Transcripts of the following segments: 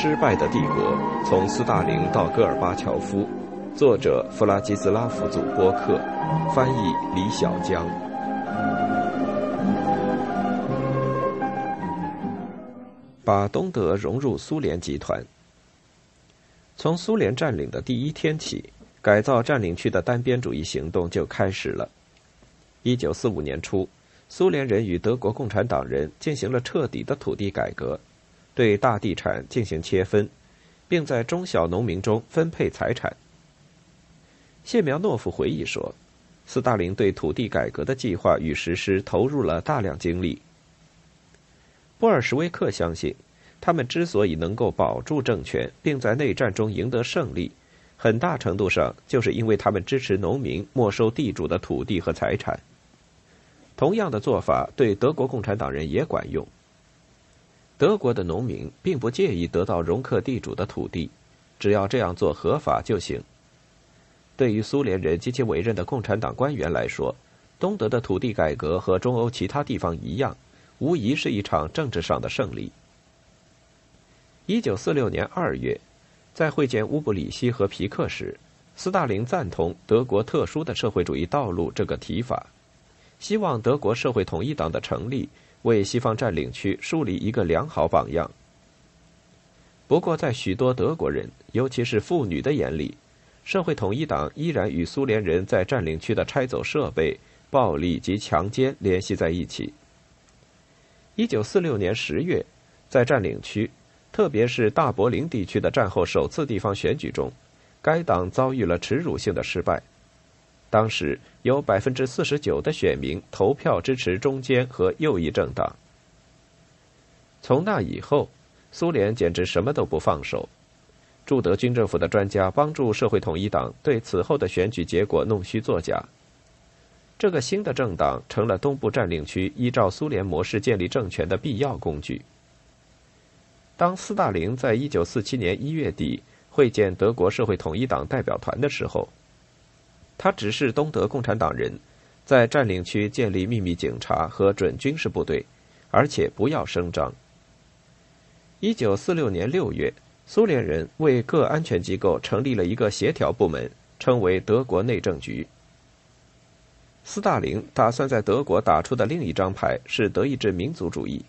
失败的帝国：从斯大林到戈尔巴乔夫，作者弗拉基斯拉夫·祖波克，翻译李小江。把东德融入苏联集团。从苏联占领的第一天起，改造占领区的单边主义行动就开始了。一九四五年初，苏联人与德国共产党人进行了彻底的土地改革。对大地产进行切分，并在中小农民中分配财产。谢苗诺夫回忆说：“斯大林对土地改革的计划与实施投入了大量精力。”波尔什维克相信，他们之所以能够保住政权，并在内战中赢得胜利，很大程度上就是因为他们支持农民没收地主的土地和财产。同样的做法对德国共产党人也管用。德国的农民并不介意得到容克地主的土地，只要这样做合法就行。对于苏联人及其委任的共产党官员来说，东德的土地改革和中欧其他地方一样，无疑是一场政治上的胜利。一九四六年二月，在会见乌布里希和皮克时，斯大林赞同德国特殊的社会主义道路这个提法，希望德国社会统一党的成立。为西方占领区树立一个良好榜样。不过，在许多德国人，尤其是妇女的眼里，社会统一党依然与苏联人在占领区的拆走设备、暴力及强奸联系在一起。一九四六年十月，在占领区，特别是大柏林地区的战后首次地方选举中，该党遭遇了耻辱性的失败。当时有百分之四十九的选民投票支持中间和右翼政党。从那以后，苏联简直什么都不放手。驻德军政府的专家帮助社会统一党对此后的选举结果弄虚作假。这个新的政党成了东部占领区依照苏联模式建立政权的必要工具。当斯大林在一九四七年一月底会见德国社会统一党代表团的时候。他指示东德共产党人，在占领区建立秘密警察和准军事部队，而且不要声张。一九四六年六月，苏联人为各安全机构成立了一个协调部门，称为德国内政局。斯大林打算在德国打出的另一张牌是德意志民族主义。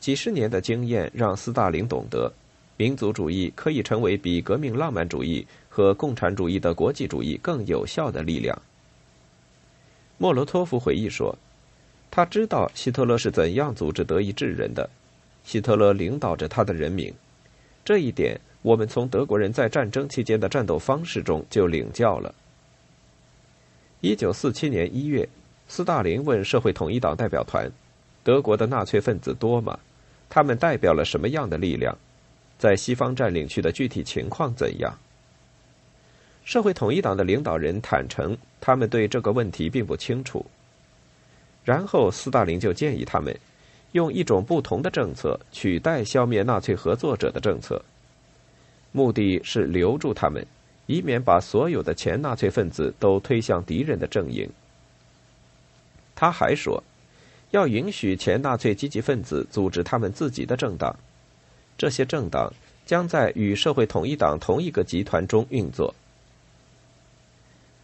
几十年的经验让斯大林懂得，民族主义可以成为比革命浪漫主义。和共产主义的国际主义更有效的力量。莫罗托夫回忆说：“他知道希特勒是怎样组织德意志人的，希特勒领导着他的人民。这一点，我们从德国人在战争期间的战斗方式中就领教了。”一九四七年一月，斯大林问社会统一党代表团：“德国的纳粹分子多吗？他们代表了什么样的力量？在西方占领区的具体情况怎样？”社会统一党的领导人坦诚，他们对这个问题并不清楚。然后，斯大林就建议他们用一种不同的政策取代消灭纳粹合作者的政策，目的是留住他们，以免把所有的前纳粹分子都推向敌人的阵营。他还说，要允许前纳粹积极分子组织他们自己的政党，这些政党将在与社会统一党同一个集团中运作。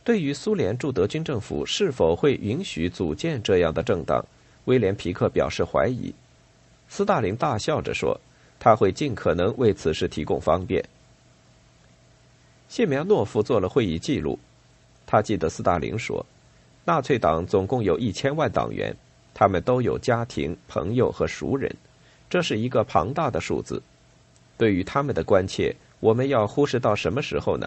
对于苏联驻德军政府是否会允许组建这样的政党，威廉·皮克表示怀疑。斯大林大笑着说：“他会尽可能为此事提供方便。”谢苗诺夫做了会议记录，他记得斯大林说：“纳粹党总共有一千万党员，他们都有家庭、朋友和熟人，这是一个庞大的数字。对于他们的关切，我们要忽视到什么时候呢？”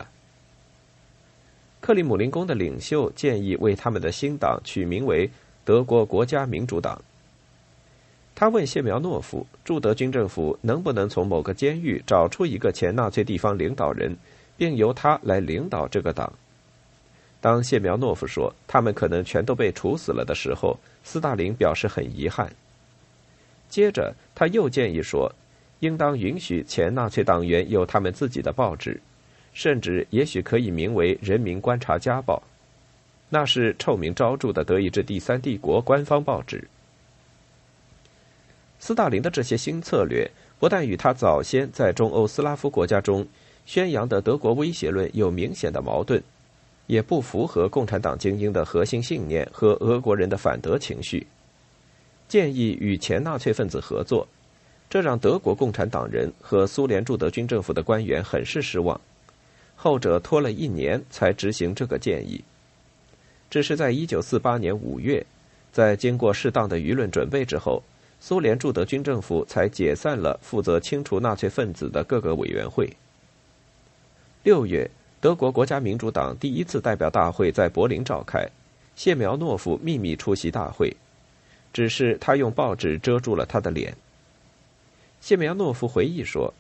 克里姆林宫的领袖建议为他们的新党取名为“德国国家民主党”。他问谢苗诺夫，驻德军政府能不能从某个监狱找出一个前纳粹地方领导人，并由他来领导这个党。当谢苗诺夫说他们可能全都被处死了的时候，斯大林表示很遗憾。接着他又建议说，应当允许前纳粹党员有他们自己的报纸。甚至也许可以名为《人民观察家报》，那是臭名昭著的德意志第三帝国官方报纸。斯大林的这些新策略不但与他早先在中欧斯拉夫国家中宣扬的德国威胁论有明显的矛盾，也不符合共产党精英的核心信念和俄国人的反德情绪。建议与前纳粹分子合作，这让德国共产党人和苏联驻德军政府的官员很是失望。后者拖了一年才执行这个建议。只是在一九四八年五月，在经过适当的舆论准备之后，苏联驻德军政府才解散了负责清除纳粹分子的各个委员会。六月，德国国家民主党第一次代表大会在柏林召开，谢苗诺夫秘密出席大会。只是他用报纸遮住了他的脸。谢苗诺夫回忆说：“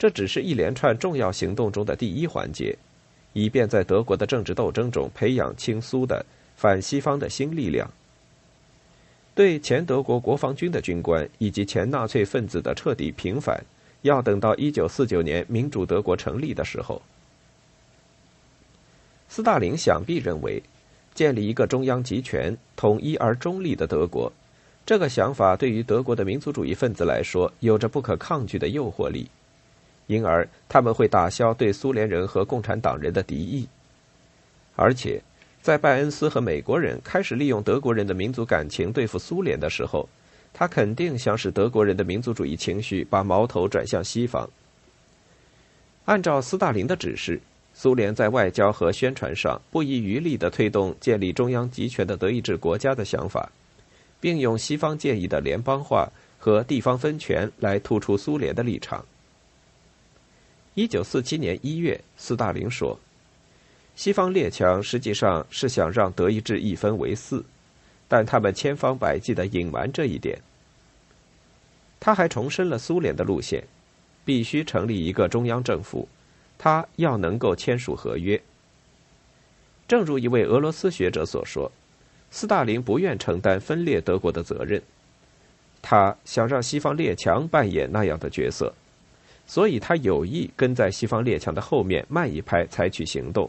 这只是一连串重要行动中的第一环节，以便在德国的政治斗争中培养亲苏的反西方的新力量。对前德国国防军的军官以及前纳粹分子的彻底平反，要等到一九四九年民主德国成立的时候。”斯大林想必认为，建立一个中央集权、统一而中立的德国。这个想法对于德国的民族主义分子来说有着不可抗拒的诱惑力，因而他们会打消对苏联人和共产党人的敌意。而且，在拜恩斯和美国人开始利用德国人的民族感情对付苏联的时候，他肯定想使德国人的民族主义情绪把矛头转向西方。按照斯大林的指示，苏联在外交和宣传上不遗余力地推动建立中央集权的德意志国家的想法。并用西方建议的联邦化和地方分权来突出苏联的立场。一九四七年一月，斯大林说：“西方列强实际上是想让德意志一分为四，但他们千方百计的隐瞒这一点。”他还重申了苏联的路线：必须成立一个中央政府，他要能够签署合约。正如一位俄罗斯学者所说。斯大林不愿承担分裂德国的责任，他想让西方列强扮演那样的角色，所以他有意跟在西方列强的后面慢一拍采取行动。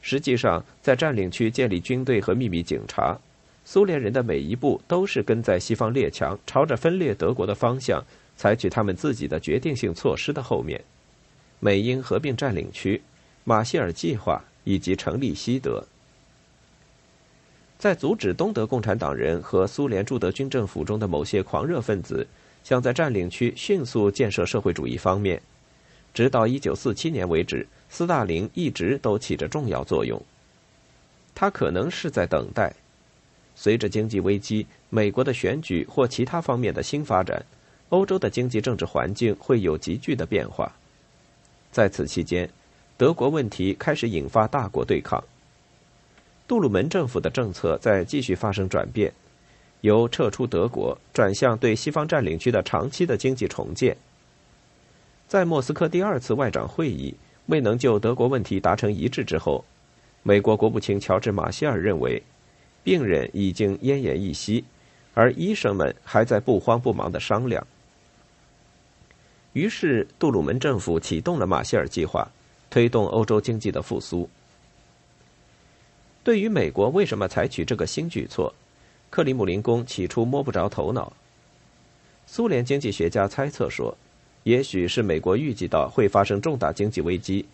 实际上，在占领区建立军队和秘密警察，苏联人的每一步都是跟在西方列强朝着分裂德国的方向采取他们自己的决定性措施的后面。美英合并占领区、马歇尔计划以及成立西德。在阻止东德共产党人和苏联驻德军政府中的某些狂热分子想在占领区迅速建设社会主义方面，直到1947年为止，斯大林一直都起着重要作用。他可能是在等待，随着经济危机、美国的选举或其他方面的新发展，欧洲的经济政治环境会有急剧的变化。在此期间，德国问题开始引发大国对抗。杜鲁门政府的政策在继续发生转变，由撤出德国转向对西方占领区的长期的经济重建。在莫斯科第二次外长会议未能就德国问题达成一致之后，美国国务卿乔治·马歇尔认为，病人已经奄奄一息，而医生们还在不慌不忙的商量。于是，杜鲁门政府启动了马歇尔计划，推动欧洲经济的复苏。对于美国为什么采取这个新举措，克里姆林宫起初摸不着头脑。苏联经济学家猜测说，也许是美国预计到会发生重大经济危机，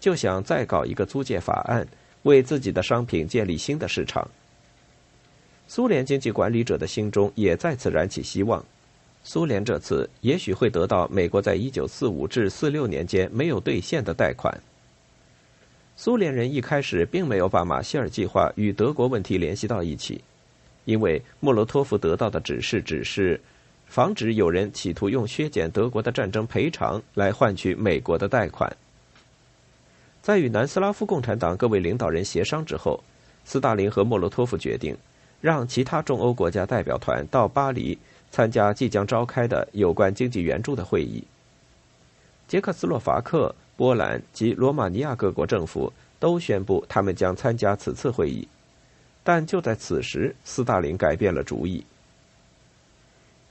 就想再搞一个租借法案，为自己的商品建立新的市场。苏联经济管理者的心中也再次燃起希望，苏联这次也许会得到美国在一九四五至四六年间没有兑现的贷款。苏联人一开始并没有把马歇尔计划与德国问题联系到一起，因为莫洛托夫得到的指示只是防止有人企图用削减德国的战争赔偿来换取美国的贷款。在与南斯拉夫共产党各位领导人协商之后，斯大林和莫洛托夫决定让其他中欧国家代表团到巴黎参加即将召开的有关经济援助的会议。捷克斯洛伐克。波兰及罗马尼亚各国政府都宣布他们将参加此次会议，但就在此时，斯大林改变了主意。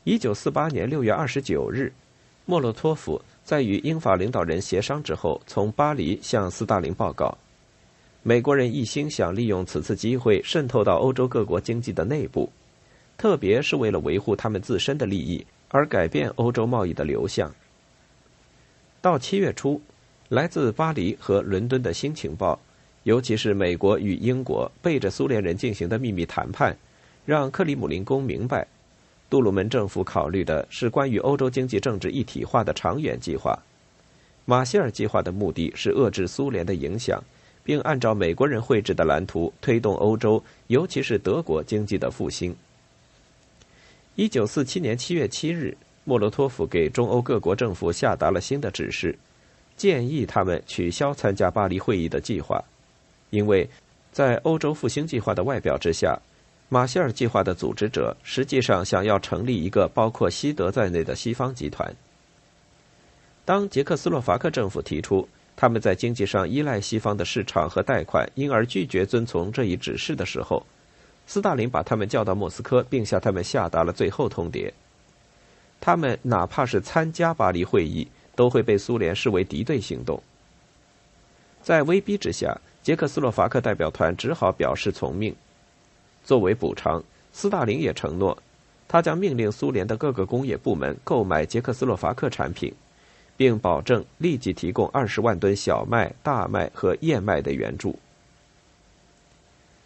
一九四八年六月二十九日，莫洛托夫在与英法领导人协商之后，从巴黎向斯大林报告：美国人一心想利用此次机会渗透到欧洲各国经济的内部，特别是为了维护他们自身的利益，而改变欧洲贸易的流向。到七月初，来自巴黎和伦敦的新情报，尤其是美国与英国背着苏联人进行的秘密谈判，让克里姆林宫明白，杜鲁门政府考虑的是关于欧洲经济政治一体化的长远计划。马歇尔计划的目的是遏制苏联的影响，并按照美国人绘制的蓝图推动欧洲，尤其是德国经济的复兴。一九四七年七月七日，莫洛托夫给中欧各国政府下达了新的指示，建议他们取消参加巴黎会议的计划，因为，在欧洲复兴计划的外表之下，马歇尔计划的组织者实际上想要成立一个包括西德在内的西方集团。当捷克斯洛伐克政府提出他们在经济上依赖西方的市场和贷款，因而拒绝遵从这一指示的时候，斯大林把他们叫到莫斯科，并向他们下达了最后通牒：他们哪怕是参加巴黎会议，都会被苏联视为敌对行动。在威逼之下，捷克斯洛伐克代表团只好表示从命。作为补偿，斯大林也承诺，他将命令苏联的各个工业部门购买捷克斯洛伐克产品。并保证立即提供二十万吨小麦、大麦和燕麦的援助。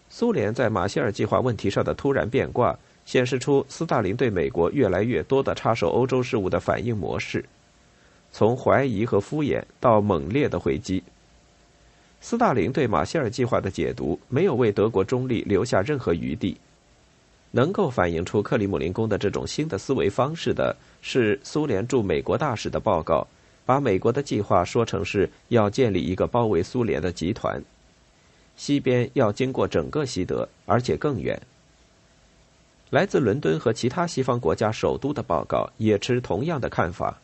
苏联在马歇尔计划问题上的突然变卦，显示出斯大林对美国越来越多的插手欧洲事务的反应模式，从怀疑和敷衍到猛烈的回击。斯大林对马歇尔计划的解读没有为德国中立留下任何余地。能够反映出克里姆林宫的这种新的思维方式的是苏联驻美国大使的报告。把美国的计划说成是要建立一个包围苏联的集团，西边要经过整个西德，而且更远。来自伦敦和其他西方国家首都的报告也持同样的看法。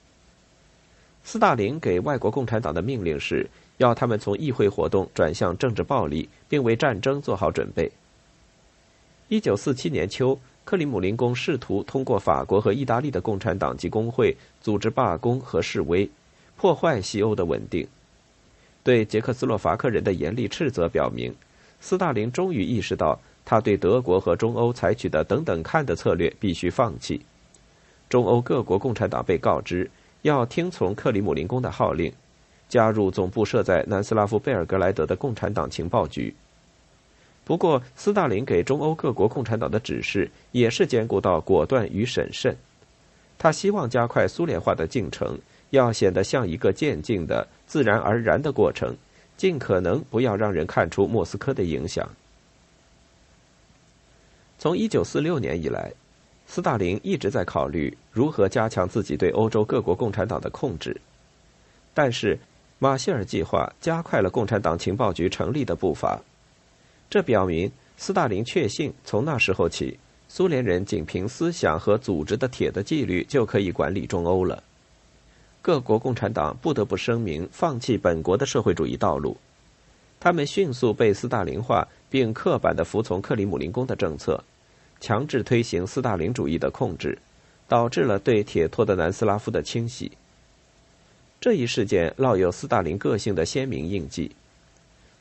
斯大林给外国共产党的命令是要他们从议会活动转向政治暴力，并为战争做好准备。一九四七年秋。克里姆林宫试图通过法国和意大利的共产党及工会组织罢工和示威。破坏西欧的稳定，对捷克斯洛伐克人的严厉斥责表明，斯大林终于意识到，他对德国和中欧采取的等等看的策略必须放弃。中欧各国共产党被告知要听从克里姆林宫的号令，加入总部设在南斯拉夫贝尔格莱德的共产党情报局。不过，斯大林给中欧各国共产党的指示也是兼顾到果断与审慎。他希望加快苏联化的进程。要显得像一个渐进的、自然而然的过程，尽可能不要让人看出莫斯科的影响。从一九四六年以来，斯大林一直在考虑如何加强自己对欧洲各国共产党的控制，但是马歇尔计划加快了共产党情报局成立的步伐。这表明斯大林确信，从那时候起，苏联人仅凭思想和组织的铁的纪律就可以管理中欧了。各国共产党不得不声明放弃本国的社会主义道路，他们迅速被斯大林化，并刻板的服从克里姆林宫的政策，强制推行斯大林主义的控制，导致了对铁托的南斯拉夫的清洗。这一事件烙有斯大林个性的鲜明印记。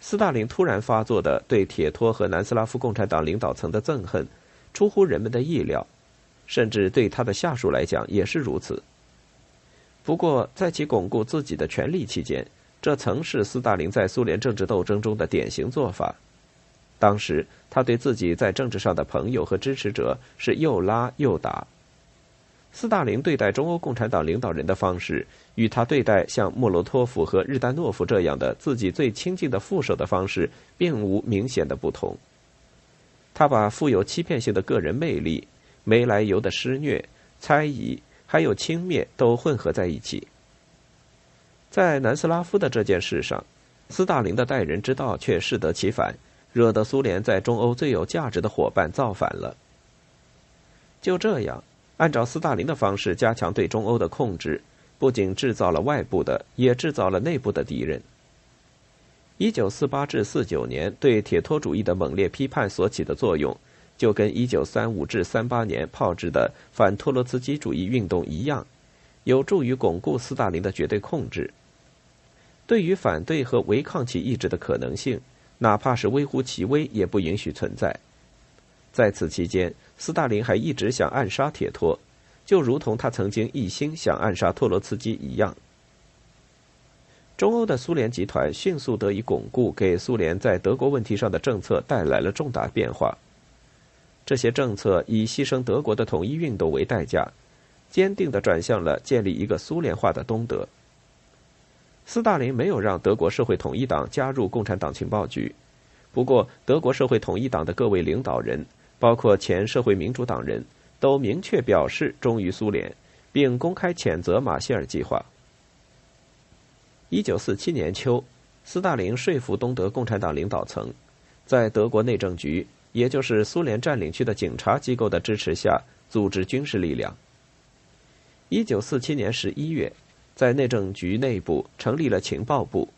斯大林突然发作的对铁托和南斯拉夫共产党领导层的憎恨，出乎人们的意料，甚至对他的下属来讲也是如此。不过，在其巩固自己的权力期间，这曾是斯大林在苏联政治斗争中的典型做法。当时，他对自己在政治上的朋友和支持者是又拉又打。斯大林对待中欧共产党领导人的方式，与他对待像莫洛托夫和日丹诺夫这样的自己最亲近的副手的方式，并无明显的不同。他把富有欺骗性的个人魅力、没来由的施虐、猜疑。还有轻蔑都混合在一起。在南斯拉夫的这件事上，斯大林的待人之道却适得其反，惹得苏联在中欧最有价值的伙伴造反了。就这样，按照斯大林的方式加强对中欧的控制，不仅制造了外部的，也制造了内部的敌人。一九四八至四九年对铁托主义的猛烈批判所起的作用。就跟一九三五至三八年炮制的反托洛茨基主义运动一样，有助于巩固斯大林的绝对控制。对于反对和违抗其意志的可能性，哪怕是微乎其微，也不允许存在。在此期间，斯大林还一直想暗杀铁托，就如同他曾经一心想暗杀托洛茨基一样。中欧的苏联集团迅速得以巩固，给苏联在德国问题上的政策带来了重大变化。这些政策以牺牲德国的统一运动为代价，坚定地转向了建立一个苏联化的东德。斯大林没有让德国社会统一党加入共产党情报局，不过德国社会统一党的各位领导人，包括前社会民主党人，都明确表示忠于苏联，并公开谴责马歇尔计划。一九四七年秋，斯大林说服东德共产党领导层，在德国内政局，也就是苏联占领区的警察机构的支持下，组织军事力量。一九四七年十一月。在内政局内部成立了情报部，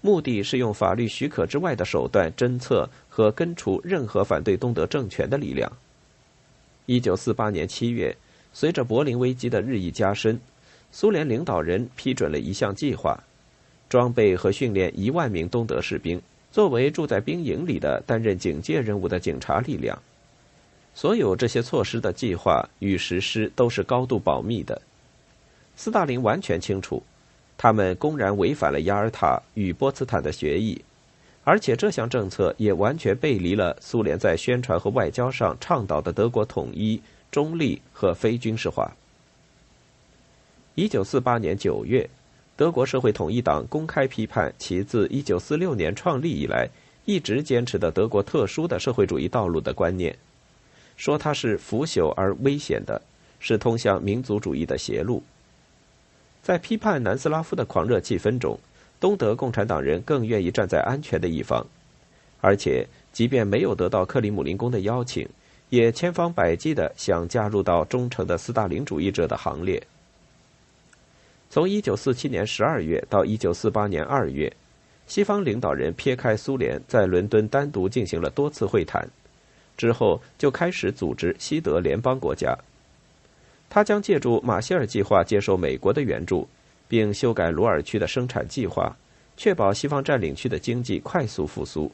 目的是用法律许可之外的手段侦测和根除任何反对东德政权的力量。一九四八年七月，随着柏林危机的日益加深，苏联领导人批准了一项计划，装备和训练一万名东德士兵，作为住在兵营里的担任警戒任务的警察力量。所有这些措施的计划与实施都是高度保密的。斯大林完全清楚，他们公然违反了雅尔塔与波茨坦的协议，而且这项政策也完全背离了苏联在宣传和外交上倡导的德国统一、中立和非军事化。一九四八年九月，德国社会统一党公开批判其自一九四六年创立以来一直坚持的德国特殊的社会主义道路的观念，说它是腐朽而危险的，是通向民族主义的邪路。在批判南斯拉夫的狂热气氛中，东德共产党人更愿意站在安全的一方，而且即便没有得到克里姆林宫的邀请，也千方百计的想加入到忠诚的斯大林主义者的行列。从1947年12月到1948年2月，西方领导人撇开苏联，在伦敦单独进行了多次会谈，之后就开始组织西德联邦国家。他将借助马歇尔计划接受美国的援助，并修改鲁尔区的生产计划，确保西方占领区的经济快速复苏。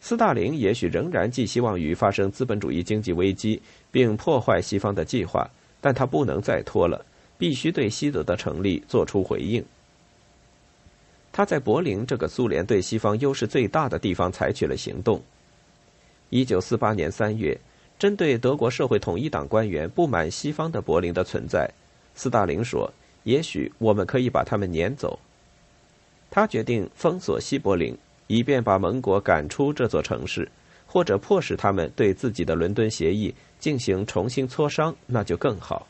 斯大林也许仍然寄希望于发生资本主义经济危机，并破坏西方的计划，但他不能再拖了，必须对西德的成立做出回应。他在柏林这个苏联对西方优势最大的地方采取了行动。一九四八年三月。针对德国社会统一党官员不满西方的柏林的存在，斯大林说：“也许我们可以把他们撵走。”他决定封锁西柏林，以便把盟国赶出这座城市，或者迫使他们对自己的伦敦协议进行重新磋商，那就更好。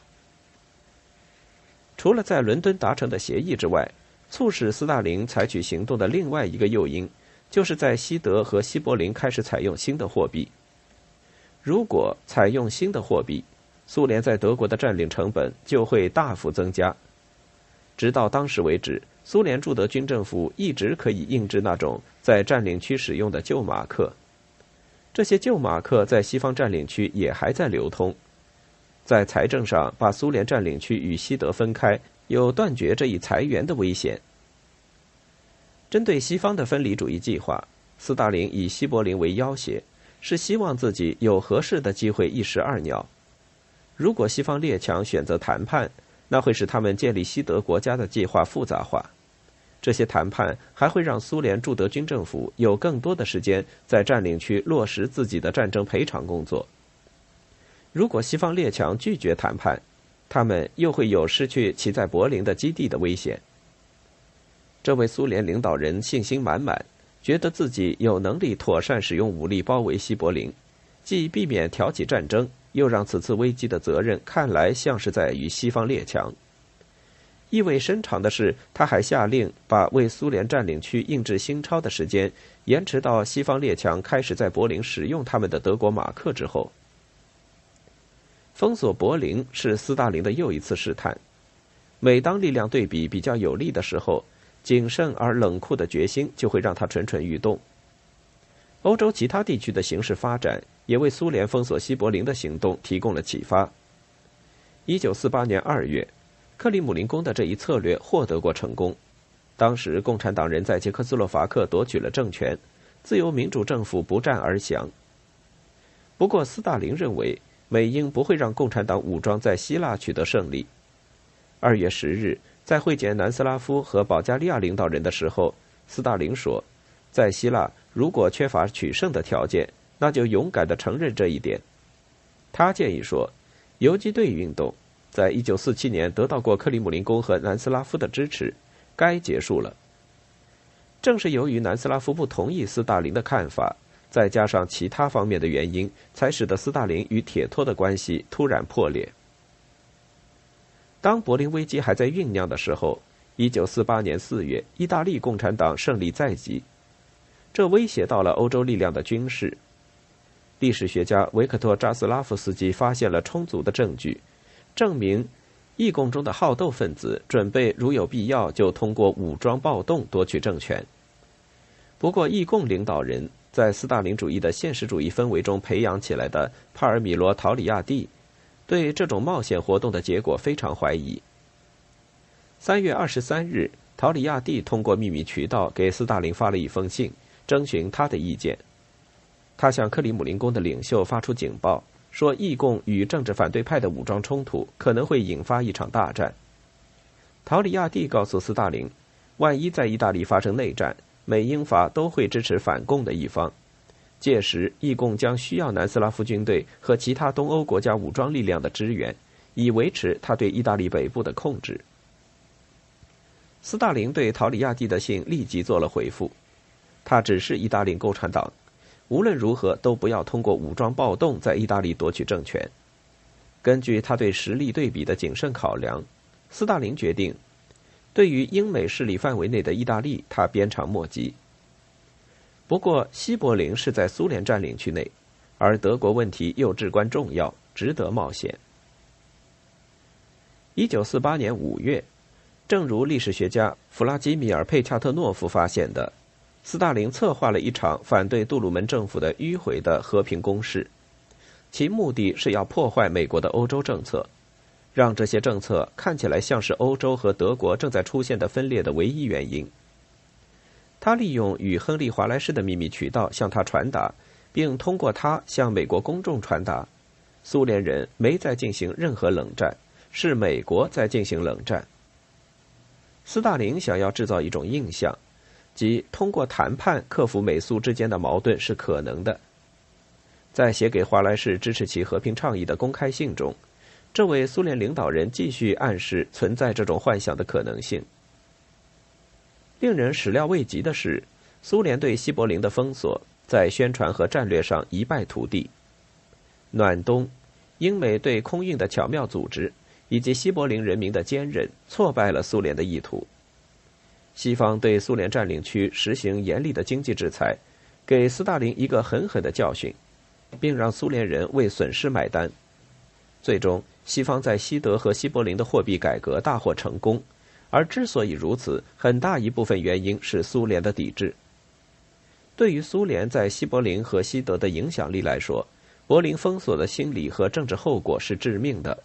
除了在伦敦达成的协议之外，促使斯大林采取行动的另外一个诱因，就是在西德和西柏林开始采用新的货币。如果采用新的货币，苏联在德国的占领成本就会大幅增加。直到当时为止，苏联驻德军政府一直可以印制那种在占领区使用的旧马克。这些旧马克在西方占领区也还在流通。在财政上把苏联占领区与西德分开，有断绝这一财源的危险。针对西方的分离主义计划，斯大林以西柏林为要挟。是希望自己有合适的机会一石二鸟。如果西方列强选择谈判，那会使他们建立西德国家的计划复杂化。这些谈判还会让苏联驻德军政府有更多的时间在占领区落实自己的战争赔偿工作。如果西方列强拒绝谈判，他们又会有失去其在柏林的基地的危险。这位苏联领导人信心满满。觉得自己有能力妥善使用武力包围西柏林，既避免挑起战争，又让此次危机的责任看来像是在于西方列强。意味深长的是，他还下令把为苏联占领区印制新钞的时间延迟到西方列强开始在柏林使用他们的德国马克之后。封锁柏林是斯大林的又一次试探。每当力量对比比较有利的时候。谨慎而冷酷的决心就会让他蠢蠢欲动。欧洲其他地区的形势发展也为苏联封锁西柏林的行动提供了启发。一九四八年二月，克里姆林宫的这一策略获得过成功。当时共产党人在捷克斯洛伐克夺取了政权，自由民主政府不战而降。不过，斯大林认为美英不会让共产党武装在希腊取得胜利。二月十日，在会见南斯拉夫和保加利亚领导人的时候，斯大林说，在希腊如果缺乏取胜的条件，那就勇敢的承认这一点。他建议说，游击队运动在一九四七年得到过克里姆林宫和南斯拉夫的支持，该结束了。正是由于南斯拉夫不同意斯大林的看法，再加上其他方面的原因，才使得斯大林与铁托的关系突然破裂。当柏林危机还在酝酿的时候，一九四八年四月，意大利共产党胜利在即，这威胁到了欧洲力量的军事。历史学家维克托·扎斯拉夫斯基发现了充足的证据，证明义共中的好斗分子准备如有必要就通过武装暴动夺取政权。不过，义共领导人在斯大林主义的现实主义氛围中培养起来的帕尔米罗·陶里亚蒂，对这种冒险活动的结果非常怀疑。三月二十三日，陶里亚蒂通过秘密渠道给斯大林发了一封信，征询他的意见。他向克里姆林宫的领袖发出警报，说义共与政治反对派的武装冲突可能会引发一场大战。陶里亚蒂告诉斯大林，万一在意大利发生内战，美英法都会支持反共的一方，届时义共将需要南斯拉夫军队和其他东欧国家武装力量的支援，以维持他对意大利北部的控制。斯大林对陶里亚蒂的信立即做了回复，他指示意大利共产党。无论如何，都不要通过武装暴动在意大利夺取政权。根据他对实力对比的谨慎考量，斯大林决定，对于英美势力范围内的意大利，他鞭长莫及。不过，西柏林是在苏联占领区内，而德国问题又至关重要，值得冒险。一九四八年五月，正如历史学家弗拉基米尔·佩恰特诺夫发现的。斯大林策划了一场反对杜鲁门政府的迂回的和平攻势，其目的是要破坏美国的欧洲政策，让这些政策看起来像是欧洲和德国正在出现的分裂的唯一原因。他利用与亨利·华莱士的秘密渠道向他传达，并通过他向美国公众传达：苏联人没在进行任何冷战，是美国在进行冷战。斯大林想要制造一种印象。即通过谈判克服美苏之间的矛盾是可能的。在写给华莱士支持其和平倡议的公开信中，这位苏联领导人继续暗示存在这种幻想的可能性。令人始料未及的是，苏联对西柏林的封锁在宣传和战略上一败涂地。暖冬，英美对空运的巧妙组织，以及西柏林人民的坚韧，挫败了苏联的意图。西方对苏联占领区实行严厉的经济制裁，给斯大林一个狠狠的教训，并让苏联人为损失买单。最终，西方在西德和西柏林的货币改革大获成功，而之所以如此，很大一部分原因是苏联的抵制。对于苏联在西柏林和西德的影响力来说，柏林封锁的心理和政治后果是致命的。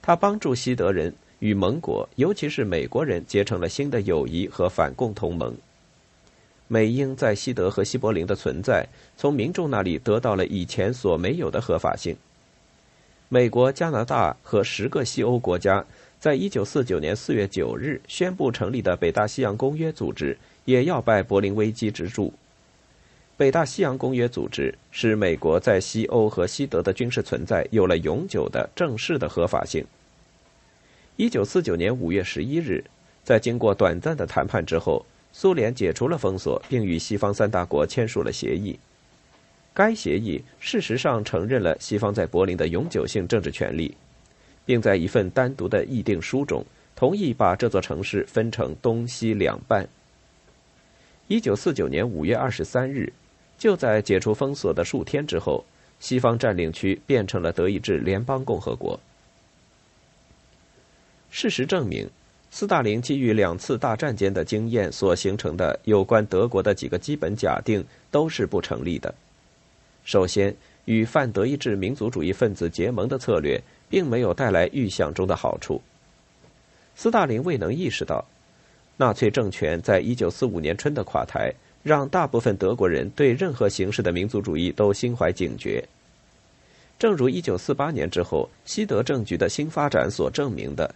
他帮助西德人。与盟国，尤其是美国人结成了新的友谊和反共同盟。美英在西德和西柏林的存在，从民众那里得到了以前所没有的合法性。美国、加拿大和十个西欧国家，在一九四九年四月九日宣布成立的北大西洋公约组织，也要拜柏林危机之助。北大西洋公约组织使美国在西欧和西德的军事存在有了永久的、正式的合法性。一九四九年五月十一日，在经过短暂的谈判之后，苏联解除了封锁，并与西方三大国签署了协议。该协议事实上承认了西方在柏林的永久性政治权利，并在一份单独的议定书中同意把这座城市分成东西两半。一九四九年五月二十三日，就在解除封锁的数天之后，西方占领区变成了德意志联邦共和国。事实证明，斯大林基于两次大战间的经验所形成的有关德国的几个基本假定都是不成立的。首先，与泛德意志民族主义分子结盟的策略并没有带来预想中的好处。斯大林未能意识到，纳粹政权在一九四五年春的垮台，让大部分德国人对任何形式的民族主义都心怀警觉。正如1948年之后西德政局的新发展所证明的，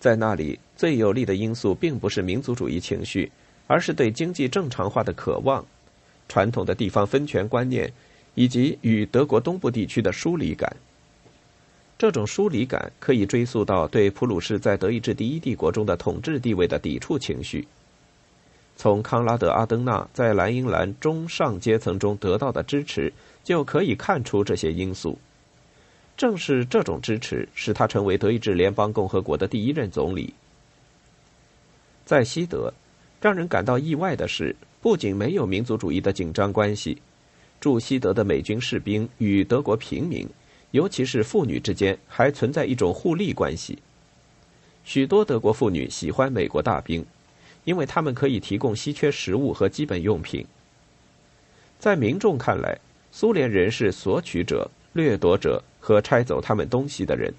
在那里最有利的因素并不是民族主义情绪，而是对经济正常化的渴望、传统的地方分权观念以及与德国东部地区的疏离感。这种疏离感可以追溯到对普鲁士在德意志第一帝国中的统治地位的抵触情绪。从康拉德·阿登纳在莱茵兰中上阶层中得到的支持，就可以看出这些因素。正是这种支持，使他成为德意志联邦共和国的第一任总理。在西德，让人感到意外的是，不仅没有民族主义的紧张关系，驻西德的美军士兵与德国平民。尤其是妇女之间还存在一种互利关系。许多德国妇女喜欢美国大兵，因为他们可以提供稀缺食物和基本用品。在民众看来，苏联人是索取者、掠夺者和拆走他们东西的人，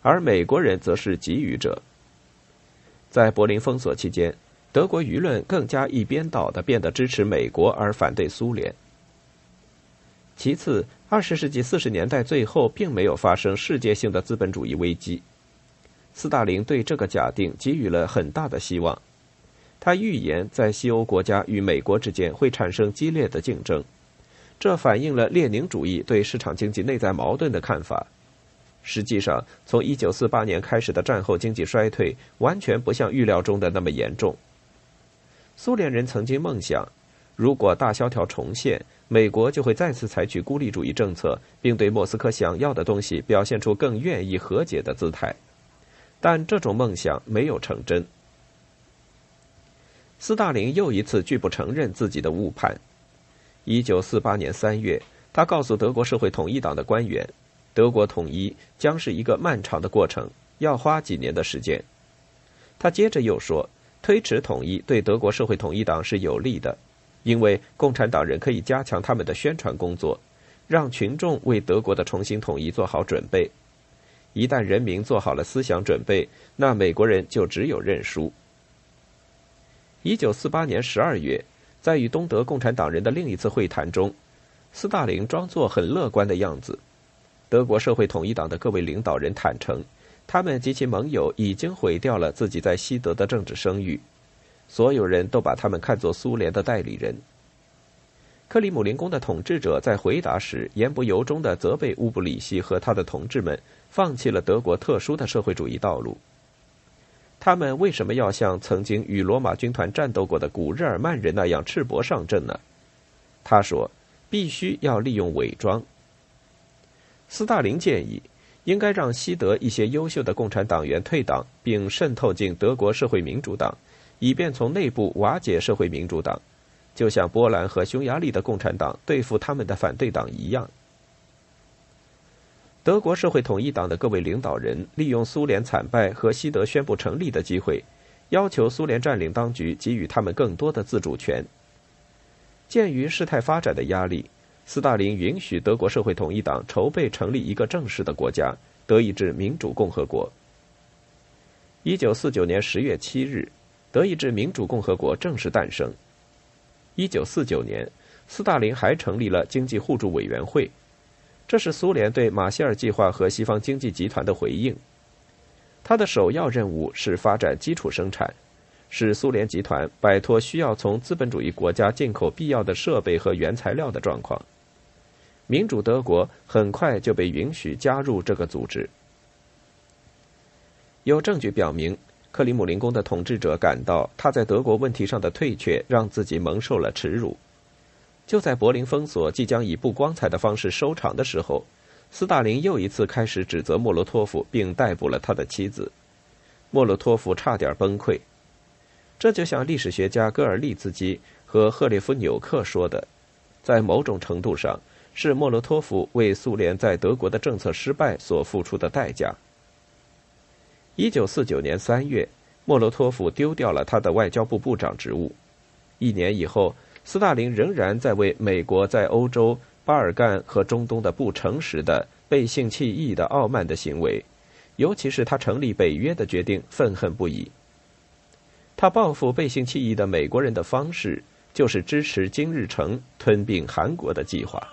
而美国人则是给予者。在柏林封锁期间，德国舆论更加一边倒的变得支持美国而反对苏联。其次，二十世纪四十年代最后并没有发生世界性的资本主义危机。斯大林对这个假定给予了很大的希望。他预言在西欧国家与美国之间会产生激烈的竞争，这反映了列宁主义对市场经济内在矛盾的看法。实际上，从一九四八年开始的战后经济衰退完全不像预料中的那么严重。苏联人曾经梦想。如果大萧条重现，美国就会再次采取孤立主义政策，并对莫斯科想要的东西表现出更愿意和解的姿态。但这种梦想没有成真。斯大林又一次拒不承认自己的误判。一九四八年三月，他告诉德国社会统一党的官员，德国统一将是一个漫长的过程，要花几年的时间。他接着又说，推迟统一对德国社会统一党是有利的。因为共产党人可以加强他们的宣传工作，让群众为德国的重新统一做好准备。一旦人民做好了思想准备，那美国人就只有认输。一九四八年十二月，在与东德共产党人的另一次会谈中，斯大林装作很乐观的样子。德国社会统一党的各位领导人坦诚，他们及其盟友已经毁掉了自己在西德的政治声誉。所有人都把他们看作苏联的代理人。克里姆林宫的统治者在回答时言不由衷地责备乌布里希和他的同志们放弃了德国特殊的社会主义道路。他们为什么要像曾经与罗马军团战斗过的古日耳曼人那样赤膊上阵呢？他说：“必须要利用伪装。”斯大林建议，应该让西德一些优秀的共产党员退党，并渗透进德国社会民主党。以便从内部瓦解社会民主党，就像波兰和匈牙利的共产党对付他们的反对党一样。德国社会统一党的各位领导人利用苏联惨败和西德宣布成立的机会，要求苏联占领当局给予他们更多的自主权。鉴于事态发展的压力，斯大林允许德国社会统一党筹备成立一个正式的国家——德意志民主共和国。一九四九年十月七日。德意志民主共和国正式诞生。一九四九年，斯大林还成立了经济互助委员会，这是苏联对马歇尔计划和西方经济集团的回应。他的首要任务是发展基础生产，使苏联集团摆脱需要从资本主义国家进口必要的设备和原材料的状况。民主德国很快就被允许加入这个组织。有证据表明。克里姆林宫的统治者感到他在德国问题上的退却让自己蒙受了耻辱。就在柏林封锁即将以不光彩的方式收场的时候，斯大林又一次开始指责莫洛托夫，并逮捕了他的妻子。莫洛托夫差点崩溃。这就像历史学家戈尔利茨基和赫列夫纽克说的，在某种程度上是莫洛托夫为苏联在德国的政策失败所付出的代价。一九四九年三月，莫洛托夫丢掉了他的外交部部长职务。一年以后，斯大林仍然在为美国在欧洲、巴尔干和中东的不诚实的、背信弃义的傲慢的行为，尤其是他成立北约的决定，愤恨不已。他报复背信弃义的美国人的方式，就是支持金日成吞并韩国的计划。